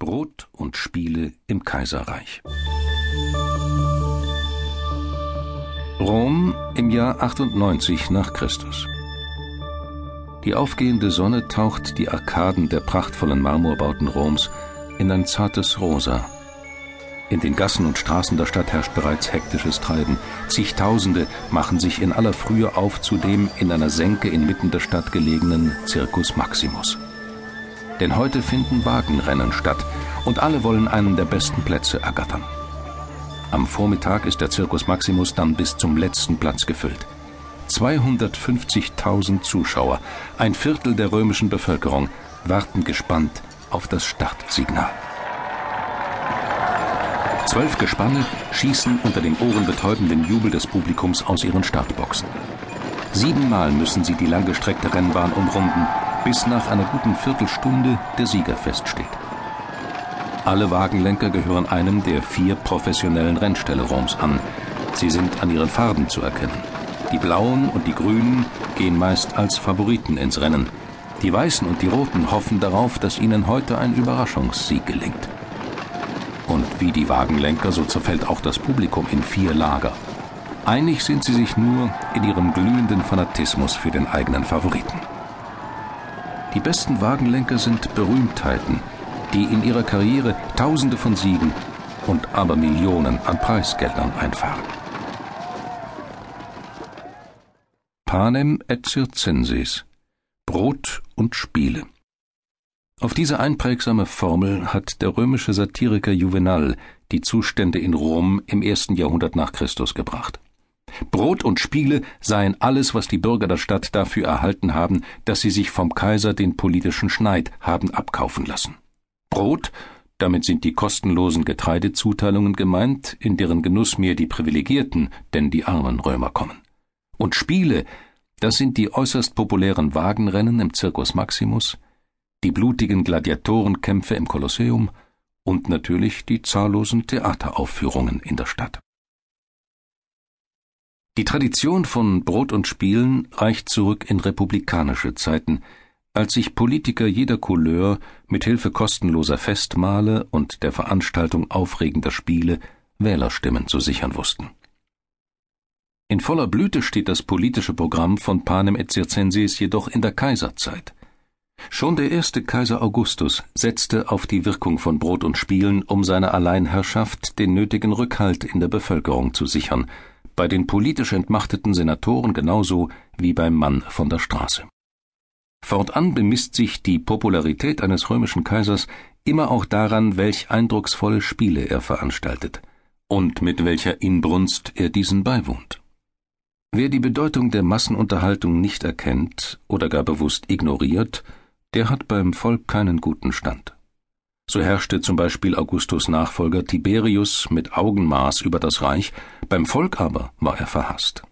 Brot und Spiele im Kaiserreich. Rom im Jahr 98 nach Christus. Die aufgehende Sonne taucht die Arkaden der prachtvollen Marmorbauten Roms in ein zartes Rosa. In den Gassen und Straßen der Stadt herrscht bereits hektisches Treiben. Zigtausende machen sich in aller Frühe auf zu dem in einer Senke inmitten der Stadt gelegenen Circus Maximus. Denn heute finden Wagenrennen statt und alle wollen einen der besten Plätze ergattern. Am Vormittag ist der Circus Maximus dann bis zum letzten Platz gefüllt. 250.000 Zuschauer, ein Viertel der römischen Bevölkerung, warten gespannt auf das Startsignal. Zwölf Gespanne schießen unter dem ohrenbetäubenden Jubel des Publikums aus ihren Startboxen. Siebenmal müssen sie die langgestreckte Rennbahn umrunden, bis nach einer guten Viertelstunde der Sieger feststeht. Alle Wagenlenker gehören einem der vier professionellen Rennställe Roms an. Sie sind an ihren Farben zu erkennen. Die blauen und die grünen gehen meist als Favoriten ins Rennen. Die weißen und die roten hoffen darauf, dass ihnen heute ein Überraschungssieg gelingt. Und wie die Wagenlenker, so zerfällt auch das Publikum in vier Lager. Einig sind sie sich nur in ihrem glühenden Fanatismus für den eigenen Favoriten. Die besten Wagenlenker sind Berühmtheiten, die in ihrer Karriere Tausende von Siegen und aber Millionen an Preisgeldern einfahren. Panem et Circenses Brot und Spiele. Auf diese einprägsame Formel hat der römische Satiriker Juvenal die Zustände in Rom im ersten Jahrhundert nach Christus gebracht. Brot und Spiele seien alles, was die Bürger der Stadt dafür erhalten haben, dass sie sich vom Kaiser den politischen Schneid haben abkaufen lassen. Brot, damit sind die kostenlosen Getreidezuteilungen gemeint, in deren Genuss mehr die Privilegierten, denn die armen Römer kommen. Und Spiele, das sind die äußerst populären Wagenrennen im Circus Maximus, die blutigen Gladiatorenkämpfe im Kolosseum und natürlich die zahllosen Theateraufführungen in der Stadt. Die Tradition von Brot und Spielen reicht zurück in republikanische Zeiten, als sich Politiker jeder Couleur mit Hilfe kostenloser Festmale und der Veranstaltung aufregender Spiele Wählerstimmen zu sichern wussten. In voller Blüte steht das politische Programm von Panem et Circenses jedoch in der Kaiserzeit. Schon der erste Kaiser Augustus setzte auf die Wirkung von Brot und Spielen, um seiner Alleinherrschaft den nötigen Rückhalt in der Bevölkerung zu sichern, bei den politisch entmachteten Senatoren genauso wie beim Mann von der Straße. Fortan bemisst sich die Popularität eines römischen Kaisers immer auch daran, welch eindrucksvolle Spiele er veranstaltet und mit welcher Inbrunst er diesen beiwohnt. Wer die Bedeutung der Massenunterhaltung nicht erkennt oder gar bewusst ignoriert, der hat beim Volk keinen guten Stand. So herrschte zum Beispiel Augustus Nachfolger Tiberius mit Augenmaß über das Reich, beim Volk aber war er verhasst.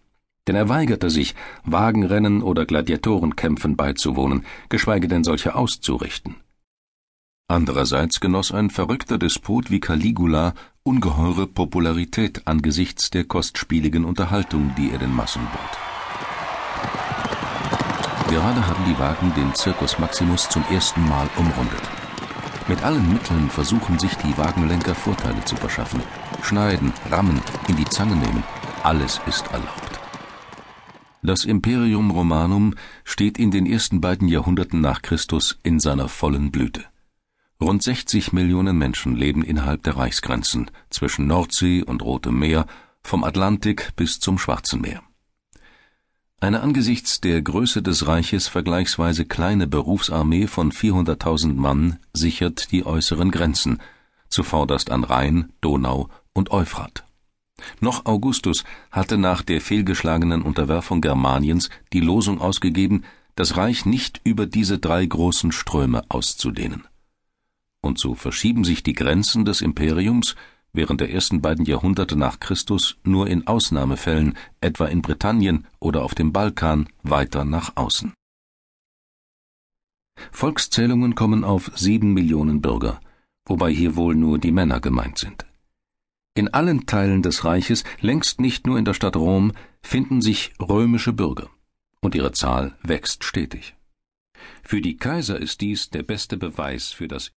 Denn er weigerte sich, Wagenrennen oder Gladiatorenkämpfen beizuwohnen, geschweige denn solche auszurichten. Andererseits genoss ein verrückter Despot wie Caligula ungeheure Popularität angesichts der kostspieligen Unterhaltung, die er den Massen bot. Gerade haben die Wagen den Circus Maximus zum ersten Mal umrundet. Mit allen Mitteln versuchen sich die Wagenlenker Vorteile zu verschaffen. Schneiden, rammen, in die Zange nehmen, alles ist erlaubt. Das Imperium Romanum steht in den ersten beiden Jahrhunderten nach Christus in seiner vollen Blüte. Rund 60 Millionen Menschen leben innerhalb der Reichsgrenzen zwischen Nordsee und Rotem Meer, vom Atlantik bis zum Schwarzen Meer. Eine angesichts der Größe des Reiches vergleichsweise kleine Berufsarmee von 400.000 Mann sichert die äußeren Grenzen, zuvorderst an Rhein, Donau und Euphrat. Noch Augustus hatte nach der fehlgeschlagenen Unterwerfung Germaniens die Losung ausgegeben, das Reich nicht über diese drei großen Ströme auszudehnen und so verschieben sich die Grenzen des Imperiums während der ersten beiden Jahrhunderte nach Christus nur in Ausnahmefällen, etwa in Britannien oder auf dem Balkan, weiter nach außen. Volkszählungen kommen auf sieben Millionen Bürger, wobei hier wohl nur die Männer gemeint sind. In allen Teilen des Reiches, längst nicht nur in der Stadt Rom, finden sich römische Bürger, und ihre Zahl wächst stetig. Für die Kaiser ist dies der beste Beweis für das